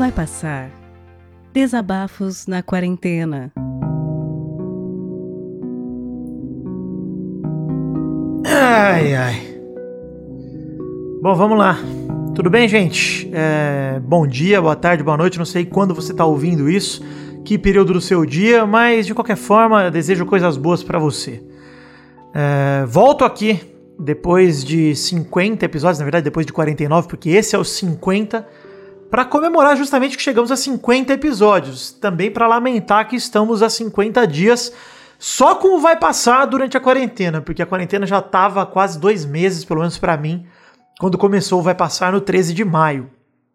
Vai passar. Desabafos na quarentena. Ai, ai. Bom, vamos lá. Tudo bem, gente? É, bom dia, boa tarde, boa noite. Não sei quando você está ouvindo isso, que período do seu dia, mas de qualquer forma, desejo coisas boas para você. É, volto aqui depois de 50 episódios, na verdade, depois de 49, porque esse é o 50 para comemorar justamente que chegamos a 50 episódios. Também para lamentar que estamos a 50 dias só com o Vai Passar durante a quarentena, porque a quarentena já estava quase dois meses, pelo menos para mim, quando começou Vai Passar no 13 de maio.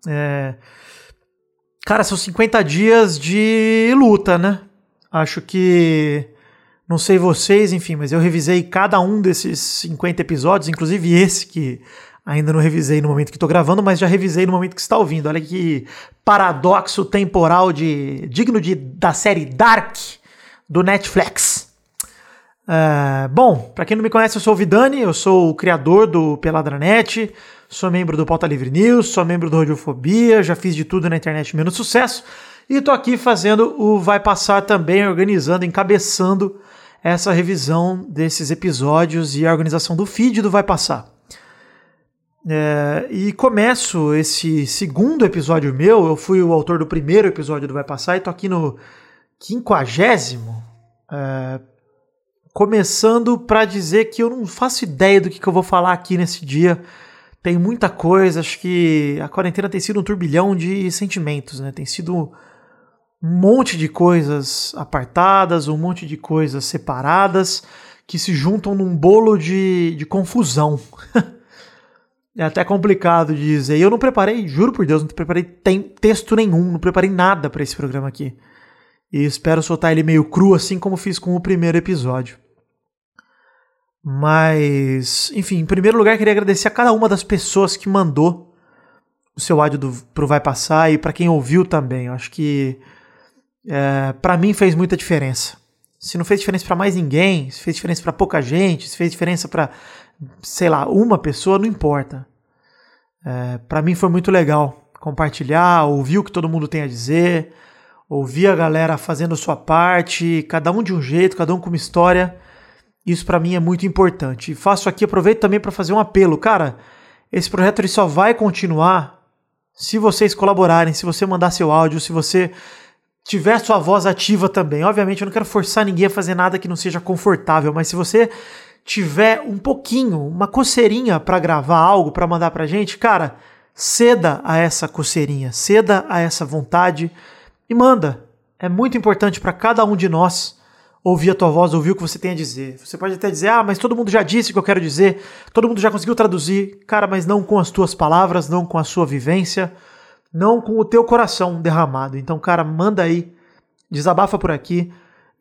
É... Cara, são 50 dias de luta, né? Acho que. Não sei vocês, enfim, mas eu revisei cada um desses 50 episódios, inclusive esse que Ainda não revisei no momento que estou gravando, mas já revisei no momento que está ouvindo. Olha que paradoxo temporal de digno de, da série Dark do Netflix. Uh, bom, para quem não me conhece, eu sou o Vidani, eu sou o criador do Peladranet, sou membro do Pauta Livre News, sou membro do Radiofobia, já fiz de tudo na internet menos sucesso e tô aqui fazendo o Vai Passar também, organizando, encabeçando essa revisão desses episódios e a organização do feed do Vai Passar. É, e começo esse segundo episódio meu. Eu fui o autor do primeiro episódio do Vai Passar e tô aqui no quinquagésimo. É, começando para dizer que eu não faço ideia do que, que eu vou falar aqui nesse dia. Tem muita coisa, acho que a quarentena tem sido um turbilhão de sentimentos, né? Tem sido um monte de coisas apartadas, um monte de coisas separadas que se juntam num bolo de, de confusão. É até complicado de dizer. Eu não preparei, juro por Deus, não preparei tem, texto nenhum, não preparei nada para esse programa aqui. E espero soltar ele meio cru, assim como fiz com o primeiro episódio. Mas, enfim, em primeiro lugar, queria agradecer a cada uma das pessoas que mandou o seu áudio do, pro Vai Passar e para quem ouviu também. Eu acho que é, para mim fez muita diferença. Se não fez diferença para mais ninguém, se fez diferença para pouca gente, se fez diferença para sei lá, uma pessoa, não importa. É, para mim foi muito legal compartilhar, ouvir o que todo mundo tem a dizer, ouvir a galera fazendo sua parte, cada um de um jeito, cada um com uma história. Isso para mim é muito importante. E faço aqui, aproveito também para fazer um apelo. Cara, esse projeto ele só vai continuar se vocês colaborarem, se você mandar seu áudio, se você tiver sua voz ativa também. Obviamente eu não quero forçar ninguém a fazer nada que não seja confortável, mas se você tiver um pouquinho, uma coceirinha para gravar algo, para mandar pra gente, cara, ceda a essa coceirinha, ceda a essa vontade e manda. É muito importante para cada um de nós ouvir a tua voz, ouvir o que você tem a dizer. Você pode até dizer, ah, mas todo mundo já disse o que eu quero dizer, todo mundo já conseguiu traduzir. Cara, mas não com as tuas palavras, não com a sua vivência, não com o teu coração derramado. Então, cara, manda aí, desabafa por aqui.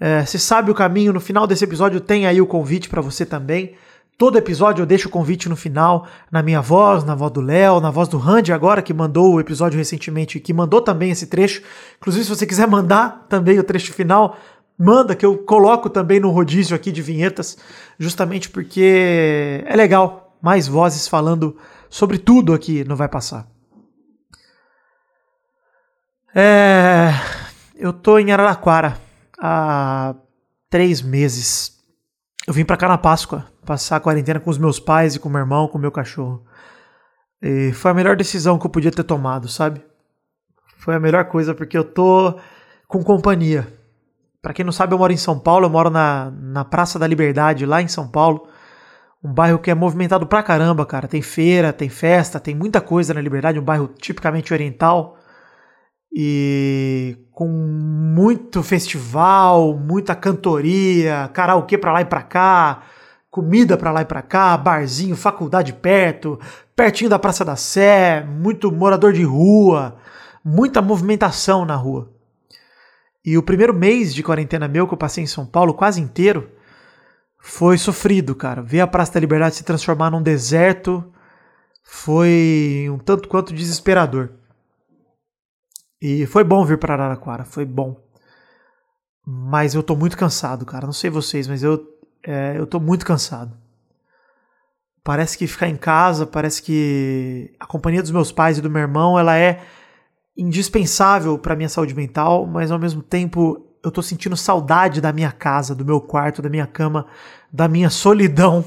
É, você sabe o caminho, no final desse episódio tem aí o convite para você também. Todo episódio eu deixo o convite no final, na minha voz, na voz do Léo, na voz do Randy agora, que mandou o episódio recentemente, que mandou também esse trecho. Inclusive, se você quiser mandar também o trecho final, manda que eu coloco também no rodízio aqui de vinhetas, justamente porque é legal, mais vozes falando sobre tudo aqui não vai passar. É, eu tô em Araraquara, há três meses. Eu vim para cá na Páscoa, passar a quarentena com os meus pais e com meu irmão, com meu cachorro. E foi a melhor decisão que eu podia ter tomado, sabe? Foi a melhor coisa porque eu tô com companhia. Para quem não sabe, eu moro em São Paulo, eu moro na, na Praça da Liberdade, lá em São Paulo. Um bairro que é movimentado pra caramba, cara. Tem feira, tem festa, tem muita coisa na Liberdade, um bairro tipicamente oriental e com muito festival, muita cantoria, karaokê para lá e para cá, comida para lá e para cá, barzinho, faculdade perto, pertinho da Praça da Sé, muito morador de rua, muita movimentação na rua. E o primeiro mês de quarentena meu que eu passei em São Paulo, quase inteiro, foi sofrido, cara. Ver a Praça da Liberdade se transformar num deserto foi um tanto quanto desesperador. E foi bom vir para Araraquara, foi bom. Mas eu tô muito cansado, cara. Não sei vocês, mas eu, é, eu tô muito cansado. Parece que ficar em casa, parece que a companhia dos meus pais e do meu irmão, ela é indispensável para minha saúde mental, mas ao mesmo tempo eu tô sentindo saudade da minha casa, do meu quarto, da minha cama, da minha solidão.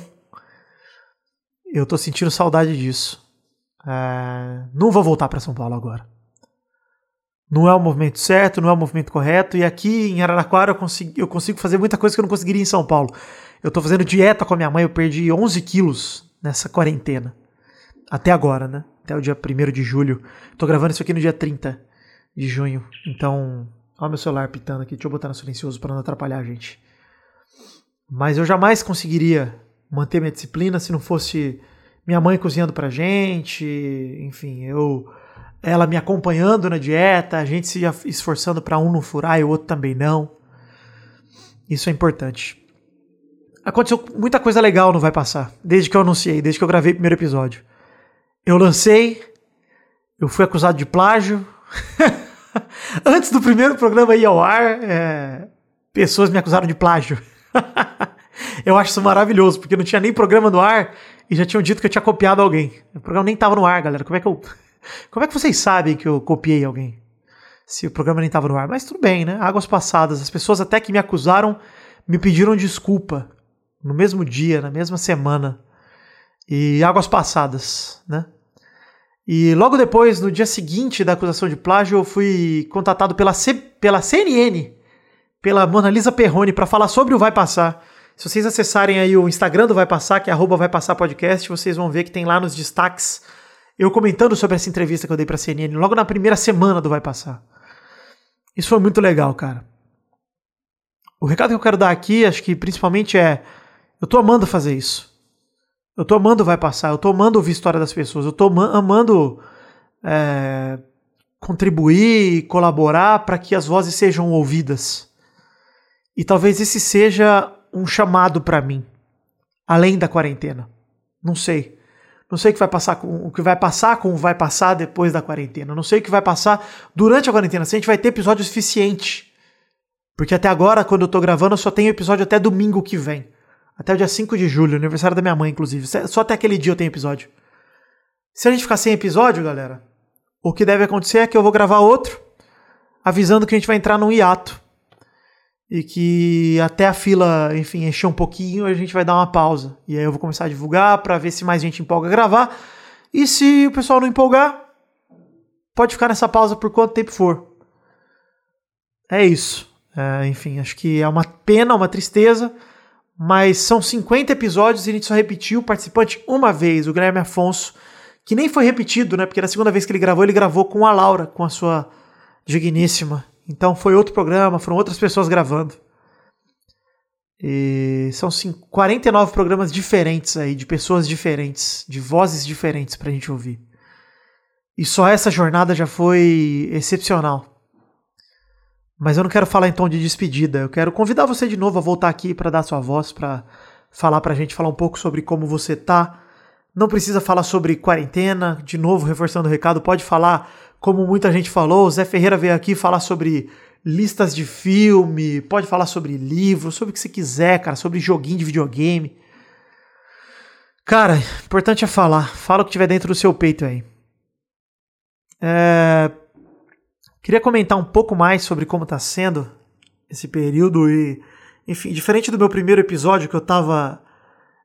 Eu tô sentindo saudade disso. É... Não vou voltar para São Paulo agora. Não é o movimento certo, não é o movimento correto. E aqui em Araraquara eu consigo, eu consigo fazer muita coisa que eu não conseguiria em São Paulo. Eu tô fazendo dieta com a minha mãe, eu perdi 11 quilos nessa quarentena. Até agora, né? Até o dia 1 de julho. Tô gravando isso aqui no dia 30 de junho. Então, Olha meu celular pitando aqui, deixa eu botar no silencioso para não atrapalhar a gente. Mas eu jamais conseguiria manter minha disciplina se não fosse minha mãe cozinhando pra gente, enfim, eu ela me acompanhando na dieta, a gente se esforçando para um não furar e o outro também não. Isso é importante. Aconteceu muita coisa legal no Vai Passar, desde que eu anunciei, desde que eu gravei o primeiro episódio. Eu lancei, eu fui acusado de plágio. Antes do primeiro programa ir ao ar, é, pessoas me acusaram de plágio. eu acho isso maravilhoso, porque não tinha nem programa no ar e já tinham dito que eu tinha copiado alguém. O programa nem estava no ar, galera. Como é que eu. Como é que vocês sabem que eu copiei alguém? Se o programa nem estava no ar. Mas tudo bem, né? Águas passadas. As pessoas até que me acusaram me pediram desculpa no mesmo dia, na mesma semana. E águas passadas, né? E logo depois, no dia seguinte da acusação de plágio, eu fui contatado pela, C, pela CNN, pela Mona Lisa Perrone, para falar sobre o Vai Passar. Se vocês acessarem aí o Instagram do Vai Passar, que é arroba Vai Passar Podcast, vocês vão ver que tem lá nos destaques eu comentando sobre essa entrevista que eu dei pra CNN logo na primeira semana do Vai Passar. Isso foi muito legal, cara. O recado que eu quero dar aqui, acho que principalmente é: eu tô amando fazer isso. Eu tô amando Vai Passar, eu tô amando ouvir a história das pessoas, eu tô amando é, contribuir, colaborar para que as vozes sejam ouvidas. E talvez esse seja um chamado para mim, além da quarentena. Não sei. Não sei o que vai passar com o que vai passar com o vai passar depois da quarentena. Não sei o que vai passar durante a quarentena. Se a gente vai ter episódio suficiente. Porque até agora, quando eu tô gravando, eu só tenho episódio até domingo que vem. Até o dia 5 de julho, aniversário da minha mãe, inclusive. Só até aquele dia eu tenho episódio. Se a gente ficar sem episódio, galera, o que deve acontecer é que eu vou gravar outro, avisando que a gente vai entrar num hiato. E que até a fila, enfim, encher um pouquinho, a gente vai dar uma pausa. E aí eu vou começar a divulgar para ver se mais gente empolga a gravar. E se o pessoal não empolgar, pode ficar nessa pausa por quanto tempo for. É isso. É, enfim, acho que é uma pena, uma tristeza mas são 50 episódios e a gente só repetiu o participante uma vez, o Guilherme Afonso, que nem foi repetido, né? Porque na segunda vez que ele gravou, ele gravou com a Laura, com a sua digníssima. Então foi outro programa, foram outras pessoas gravando. E são 49 programas diferentes aí, de pessoas diferentes, de vozes diferentes pra gente ouvir. E só essa jornada já foi excepcional. Mas eu não quero falar em tom de despedida. Eu quero convidar você de novo a voltar aqui para dar sua voz, para falar para a gente, falar um pouco sobre como você tá. Não precisa falar sobre quarentena, de novo, reforçando o recado, pode falar como muita gente falou. O Zé Ferreira veio aqui falar sobre listas de filme, pode falar sobre livro, sobre o que você quiser, cara, sobre joguinho de videogame. Cara, importante é falar. Fala o que tiver dentro do seu peito aí. É, Queria comentar um pouco mais sobre como está sendo esse período e, enfim, diferente do meu primeiro episódio que eu tava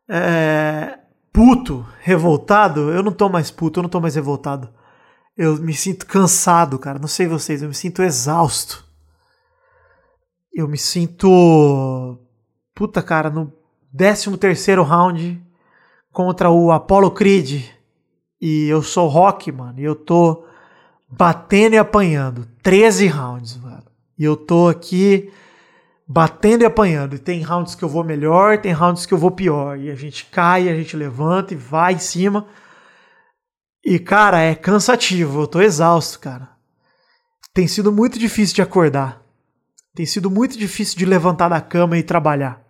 é, puto, revoltado, eu não tô mais puto, eu não tô mais revoltado. Eu me sinto cansado, cara. Não sei vocês, eu me sinto exausto. Eu me sinto. Puta, cara, no 13 terceiro round contra o Apollo Creed. E eu sou rock, mano. E eu tô batendo e apanhando. 13 rounds, mano. E eu tô aqui batendo e apanhando. E tem rounds que eu vou melhor, tem rounds que eu vou pior. E a gente cai, a gente levanta e vai em cima. E, cara, é cansativo. Eu tô exausto, cara. Tem sido muito difícil de acordar. Tem sido muito difícil de levantar da cama e trabalhar.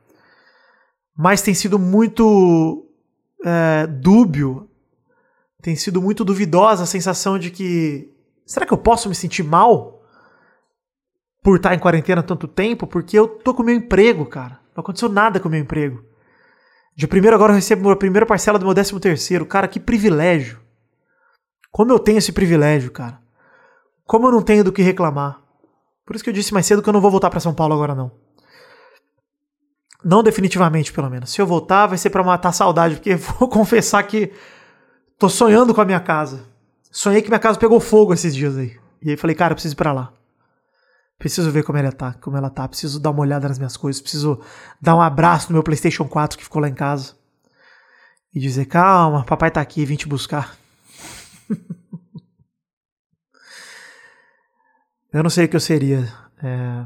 Mas tem sido muito é, dúbio. Tem sido muito duvidosa a sensação de que será que eu posso me sentir mal por estar em quarentena tanto tempo? Porque eu tô com meu emprego, cara. Não aconteceu nada com meu emprego. De primeiro agora eu recebo a primeira parcela do meu décimo terceiro. Cara, que privilégio. Como eu tenho esse privilégio, cara. Como eu não tenho do que reclamar. Por isso que eu disse mais cedo que eu não vou voltar para São Paulo agora não. Não definitivamente, pelo menos. Se eu voltar, vai ser para matar a saudade, porque vou confessar que tô sonhando com a minha casa. Sonhei que minha casa pegou fogo esses dias aí. E aí falei, cara, eu preciso ir pra lá. Preciso ver como ela tá, como ela tá. Preciso dar uma olhada nas minhas coisas. Preciso dar um abraço no meu PlayStation 4 que ficou lá em casa. E dizer, calma, papai tá aqui, vim te buscar. eu não sei o que eu seria é,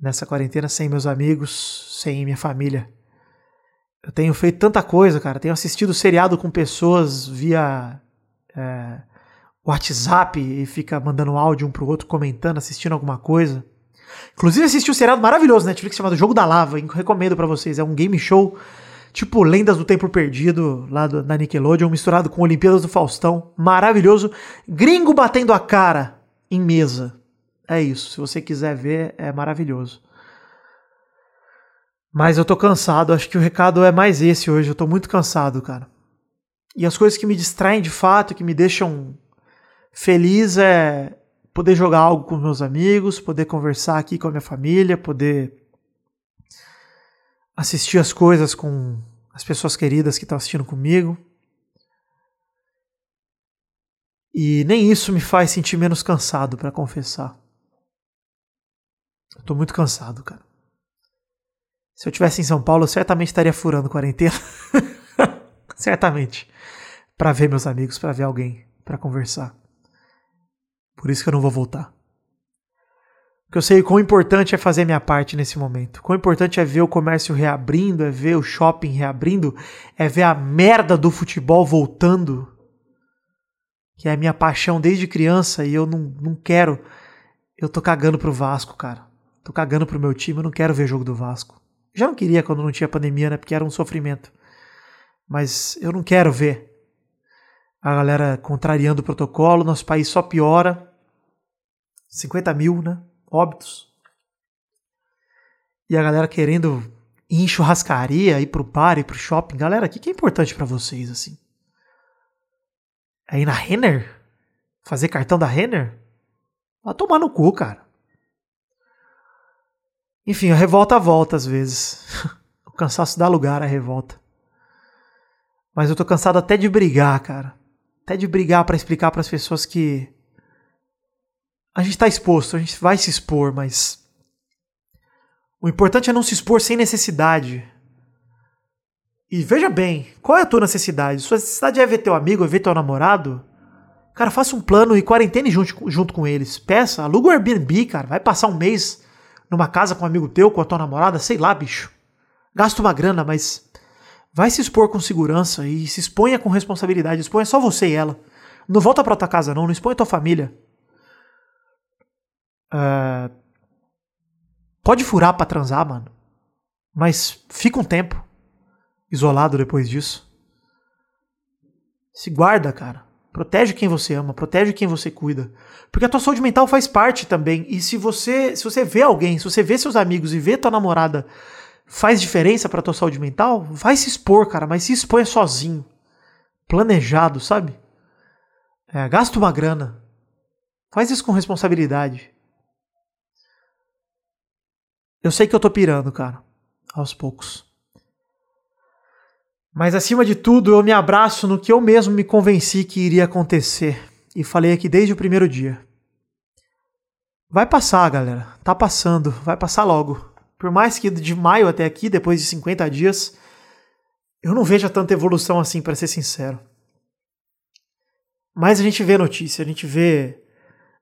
nessa quarentena sem meus amigos, sem minha família. Eu tenho feito tanta coisa, cara. Tenho assistido seriado com pessoas via é, WhatsApp e fica mandando áudio um pro outro, comentando, assistindo alguma coisa. Inclusive assisti um seriado maravilhoso na Netflix chamado Jogo da Lava, recomendo para vocês. É um game show tipo Lendas do Tempo Perdido, lá do, da Nickelodeon, misturado com Olimpíadas do Faustão. Maravilhoso. Gringo batendo a cara em mesa. É isso. Se você quiser ver, é maravilhoso. Mas eu tô cansado. Acho que o recado é mais esse hoje. Eu tô muito cansado, cara. E as coisas que me distraem de fato, que me deixam Feliz é poder jogar algo com meus amigos, poder conversar aqui com a minha família, poder assistir as coisas com as pessoas queridas que estão assistindo comigo. E nem isso me faz sentir menos cansado, para confessar. Eu tô muito cansado, cara. Se eu tivesse em São Paulo, eu certamente estaria furando quarentena. certamente. Para ver meus amigos, para ver alguém, para conversar. Por isso que eu não vou voltar. Porque eu sei quão importante é fazer minha parte nesse momento. Quão importante é ver o comércio reabrindo, é ver o shopping reabrindo, é ver a merda do futebol voltando. Que é a minha paixão desde criança e eu não, não quero. Eu tô cagando pro Vasco, cara. Tô cagando pro meu time, eu não quero ver jogo do Vasco. Já não queria quando não tinha pandemia, né? Porque era um sofrimento. Mas eu não quero ver a galera contrariando o protocolo, nosso país só piora. 50 mil, né? Óbitos. E a galera querendo ir em churrascaria, ir pro bar, ir pro shopping. Galera, o que, que é importante para vocês, assim? É ir na Renner? Fazer cartão da Renner? Vai tomar no cu, cara. Enfim, a revolta volta às vezes. o cansaço dá lugar à revolta. Mas eu tô cansado até de brigar, cara. Até de brigar para explicar para as pessoas que a gente está exposto, a gente vai se expor, mas o importante é não se expor sem necessidade. E veja bem, qual é a tua necessidade? Sua necessidade é ver teu amigo, é ver teu namorado? Cara, faça um plano e quarentene junto, junto com eles. Peça, aluga o Airbnb, cara. Vai passar um mês numa casa com um amigo teu, com a tua namorada, sei lá, bicho. Gasta uma grana, mas vai se expor com segurança e se exponha com responsabilidade. Exponha só você e ela. Não volta pra tua casa, não. Não exponha tua família. Uh, pode furar pra transar, mano. Mas fica um tempo isolado depois disso. Se guarda, cara. Protege quem você ama, protege quem você cuida. Porque a tua saúde mental faz parte também. E se você, se você vê alguém, se você vê seus amigos e vê tua namorada faz diferença pra tua saúde mental, vai se expor, cara, mas se expõe sozinho. Planejado, sabe? É, gasta uma grana. Faz isso com responsabilidade. Eu sei que eu tô pirando, cara. Aos poucos. Mas acima de tudo, eu me abraço no que eu mesmo me convenci que iria acontecer. E falei aqui desde o primeiro dia. Vai passar, galera. Tá passando. Vai passar logo. Por mais que de maio até aqui, depois de 50 dias, eu não vejo tanta evolução assim, para ser sincero. Mas a gente vê notícia, a gente vê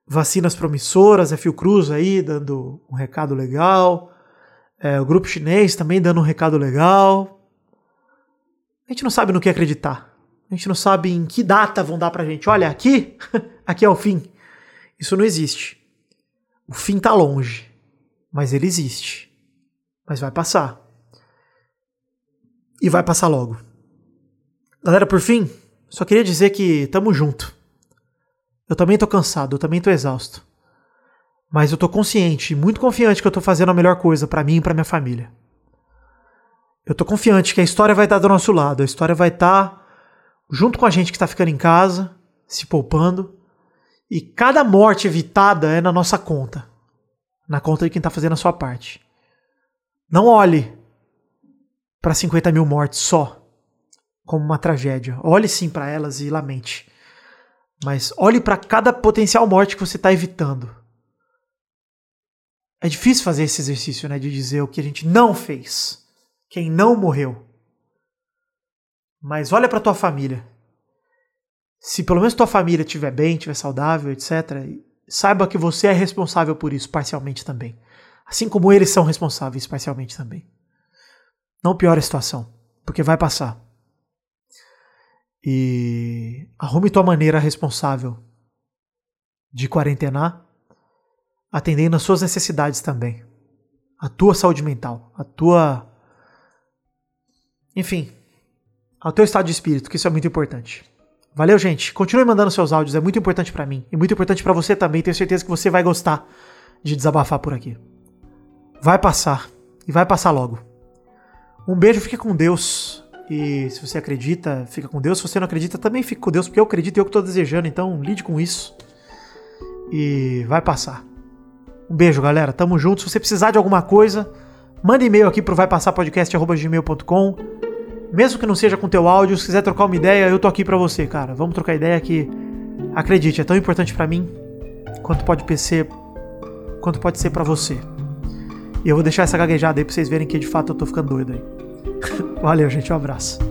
vacinas promissoras, a Fiocruz aí dando um recado legal, é, o grupo chinês também dando um recado legal. A gente não sabe no que acreditar. A gente não sabe em que data vão dar pra gente. Olha, aqui, aqui é o fim. Isso não existe. O fim tá longe, mas ele existe. Mas vai passar. E vai passar logo. Galera, por fim, só queria dizer que tamo junto. Eu também tô cansado, eu também tô exausto. Mas eu tô consciente, muito confiante que eu tô fazendo a melhor coisa para mim e para minha família. Eu tô confiante que a história vai estar do nosso lado, a história vai estar junto com a gente que tá ficando em casa, se poupando, E cada morte evitada é na nossa conta. Na conta de quem está fazendo a sua parte. Não olhe para 50 mil mortes só como uma tragédia. Olhe sim para elas e lamente. Mas olhe para cada potencial morte que você está evitando. É difícil fazer esse exercício, né? De dizer o que a gente não fez. Quem não morreu. Mas olha para tua família se pelo menos tua família estiver bem, estiver saudável, etc., saiba que você é responsável por isso parcialmente também. Assim como eles são responsáveis parcialmente também. Não piore a situação, porque vai passar. E arrume tua maneira responsável de quarentenar, atendendo às suas necessidades também. A tua saúde mental, a tua. Enfim, ao teu estado de espírito, que isso é muito importante. Valeu, gente. Continue mandando seus áudios, é muito importante para mim e muito importante para você também. Tenho certeza que você vai gostar de desabafar por aqui. Vai passar e vai passar logo. Um beijo, fique com Deus. E se você acredita, fica com Deus. Se você não acredita, também fique com Deus, porque eu acredito e eu que tô desejando, então lide com isso. E vai passar. Um beijo, galera. Tamo junto. Se você precisar de alguma coisa, manda e-mail aqui pro vaipassarpodcast.gmail.com mesmo que não seja com teu áudio, se quiser trocar uma ideia, eu tô aqui para você, cara. Vamos trocar ideia que, acredite, é tão importante para mim quanto pode ser, quanto pode ser para você. E eu vou deixar essa gaguejada aí pra vocês verem que de fato eu tô ficando doido aí. Valeu, gente, um abraço.